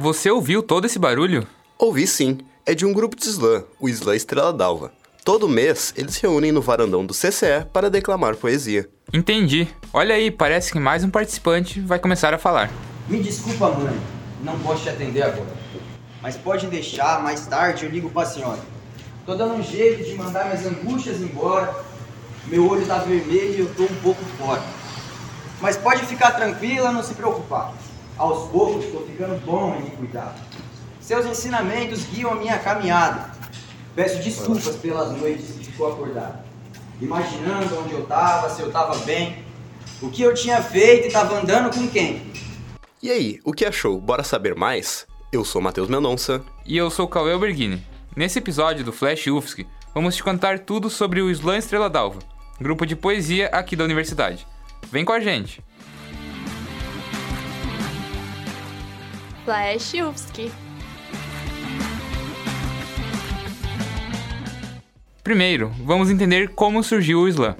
Você ouviu todo esse barulho? Ouvi sim. É de um grupo de slam, o Slam Estrela d'Alva. Todo mês, eles se reúnem no varandão do CCE para declamar poesia. Entendi. Olha aí, parece que mais um participante vai começar a falar. Me desculpa, mãe. Não posso te atender agora. Mas pode deixar, mais tarde eu ligo pra senhora. Tô dando um jeito de mandar minhas angústias embora. Meu olho tá vermelho e eu tô um pouco fora. Mas pode ficar tranquila, não se preocupar. Aos poucos tô ficando bom em me cuidar. Seus ensinamentos guiam a minha caminhada. Peço desculpas pelas noites que ficou acordado. Imaginando onde eu tava, se eu tava bem, o que eu tinha feito e tava andando com quem. E aí, o que achou? Bora saber mais? Eu sou Matheus Mendonça. E eu sou Cauê Alberghini. Nesse episódio do Flash UFSC, vamos te contar tudo sobre o Slam Estrela d'Alva, grupo de poesia aqui da universidade. Vem com a gente! Flash UFSC. Primeiro, vamos entender como surgiu o slam.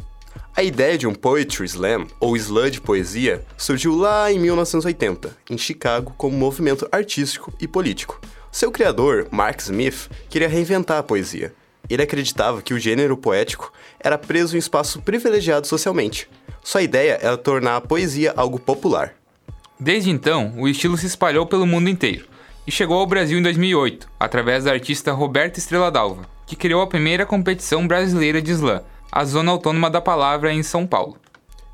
A ideia de um Poetry Slam, ou slam de poesia, surgiu lá em 1980, em Chicago, como movimento artístico e político. Seu criador, Mark Smith, queria reinventar a poesia. Ele acreditava que o gênero poético era preso em espaço privilegiado socialmente. Sua ideia era tornar a poesia algo popular. Desde então, o estilo se espalhou pelo mundo inteiro e chegou ao Brasil em 2008, através da artista Roberta Estrela Dalva, que criou a primeira competição brasileira de slam, a Zona Autônoma da Palavra em São Paulo.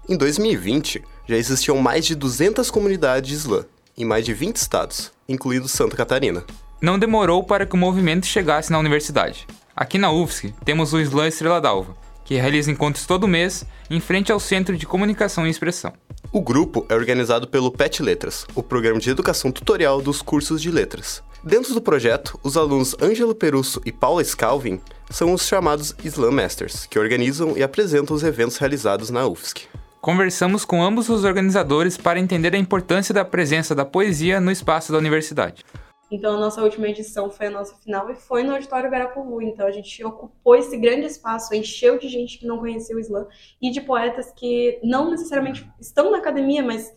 Em 2020, já existiam mais de 200 comunidades de slam, em mais de 20 estados, incluindo Santa Catarina. Não demorou para que o movimento chegasse na universidade. Aqui na UFSC, temos o Slam Estrela d'Alva, que realiza encontros todo mês em frente ao Centro de Comunicação e Expressão. O grupo é organizado pelo PET Letras, o programa de educação tutorial dos cursos de letras. Dentro do projeto, os alunos Ângelo Perusso e Paula Scalvin são os chamados Slam Masters, que organizam e apresentam os eventos realizados na UFSC. Conversamos com ambos os organizadores para entender a importância da presença da poesia no espaço da universidade. Então, a nossa última edição foi a nossa final e foi no Auditório Guarapuvu. Então, a gente ocupou esse grande espaço, encheu de gente que não conhecia o slam e de poetas que não necessariamente estão na academia, mas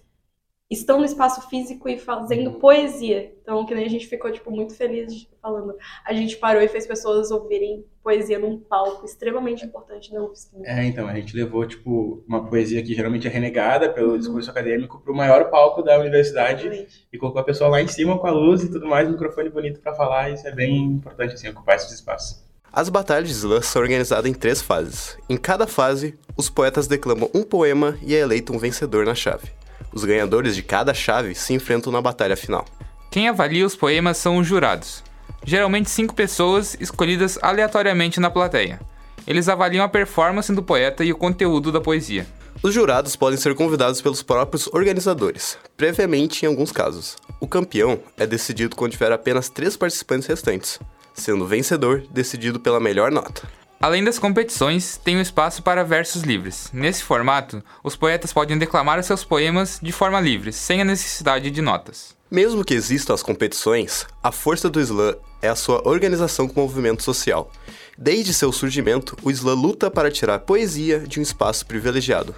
estão no espaço físico e fazendo uhum. poesia. Então, que nem a gente ficou, tipo, muito feliz falando. A gente parou e fez pessoas ouvirem poesia num palco extremamente importante da UFSC. É, então, a gente levou, tipo, uma poesia que geralmente é renegada pelo uhum. discurso acadêmico para o maior palco da universidade Exatamente. e colocou a pessoa lá em cima com a luz e tudo mais, um microfone bonito para falar, e isso é bem importante, assim, ocupar esses espaços. As batalhas de slam são organizadas em três fases. Em cada fase, os poetas declamam um poema e é eleito um vencedor na chave. Os ganhadores de cada chave se enfrentam na batalha final. Quem avalia os poemas são os jurados, geralmente cinco pessoas escolhidas aleatoriamente na plateia. Eles avaliam a performance do poeta e o conteúdo da poesia. Os jurados podem ser convidados pelos próprios organizadores, previamente em alguns casos. O campeão é decidido quando tiver apenas três participantes restantes, sendo o vencedor decidido pela melhor nota. Além das competições, tem um espaço para versos livres. Nesse formato, os poetas podem declamar seus poemas de forma livre, sem a necessidade de notas. Mesmo que existam as competições, a força do slam é a sua organização com o movimento social. Desde seu surgimento, o slam luta para tirar poesia de um espaço privilegiado.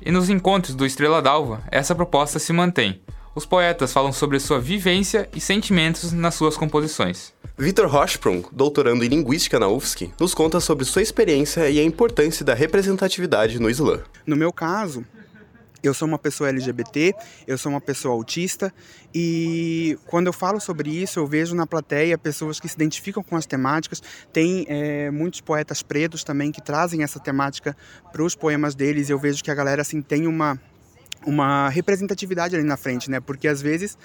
E nos encontros do Estrela d'Alva, essa proposta se mantém. Os poetas falam sobre sua vivência e sentimentos nas suas composições. Vitor Hochsprung, doutorando em Linguística na UFSC, nos conta sobre sua experiência e a importância da representatividade no Islã. No meu caso, eu sou uma pessoa LGBT, eu sou uma pessoa autista e quando eu falo sobre isso, eu vejo na plateia pessoas que se identificam com as temáticas. Tem é, muitos poetas pretos também que trazem essa temática para os poemas deles. E eu vejo que a galera assim tem uma uma representatividade ali na frente, né? Porque às vezes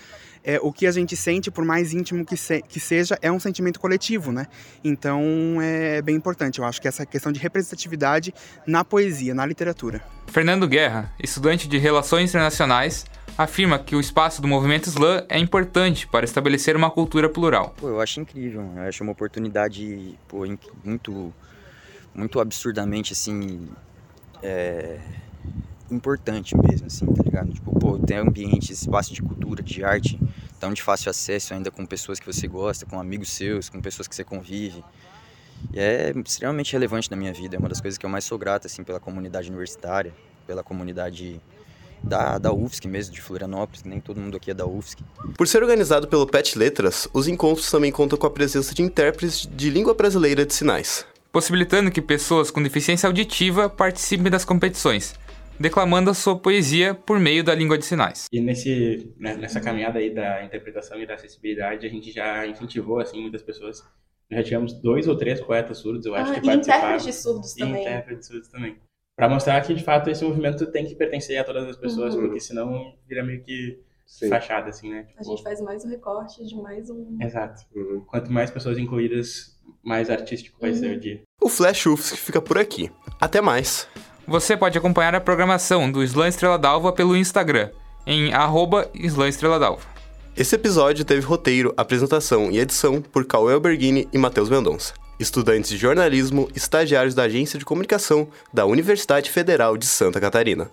é, o que a gente sente, por mais íntimo que, se, que seja, é um sentimento coletivo, né? Então é bem importante. Eu acho que essa questão de representatividade na poesia, na literatura. Fernando Guerra, estudante de Relações Internacionais, afirma que o espaço do movimento slam é importante para estabelecer uma cultura plural. Pô, eu acho incrível. Eu acho uma oportunidade pô, muito, muito absurdamente assim. É importante mesmo, assim, tá ligado? Tipo, pô, tem ambiente, espaço de cultura, de arte, tão de fácil acesso ainda com pessoas que você gosta, com amigos seus, com pessoas que você convive. E é extremamente relevante na minha vida, é uma das coisas que eu mais sou grato, assim, pela comunidade universitária, pela comunidade da, da UFSC mesmo, de Florianópolis, nem todo mundo aqui é da UFSC. Por ser organizado pelo PET Letras, os encontros também contam com a presença de intérpretes de língua brasileira de sinais. Possibilitando que pessoas com deficiência auditiva participem das competições, declamando a sua poesia por meio da língua de sinais. E nesse, né, nessa caminhada aí da interpretação e da acessibilidade, a gente já incentivou, assim, muitas pessoas. Já tivemos dois ou três poetas surdos, eu acho, Ah, que e participaram. intérpretes de surdos E também. intérpretes surdos também. Pra mostrar que, de fato, esse movimento tem que pertencer a todas as pessoas, Uhum. porque senão vira meio que Sim. fachada, assim, né? A gente faz mais um recorte de mais um. Exato. Uhum. Quanto mais pessoas incluídas, mais artístico vai Uhum. ser o dia. O Flash UFSC fica por aqui. Até mais! Você pode acompanhar a programação do Slam Estrela d'Alva pelo Instagram, em arroba. Esse episódio teve roteiro, apresentação e edição por Cauê Alberghini e Matheus Mendonça, estudantes de jornalismo, estagiários da Agência de Comunicação da Universidade Federal de Santa Catarina.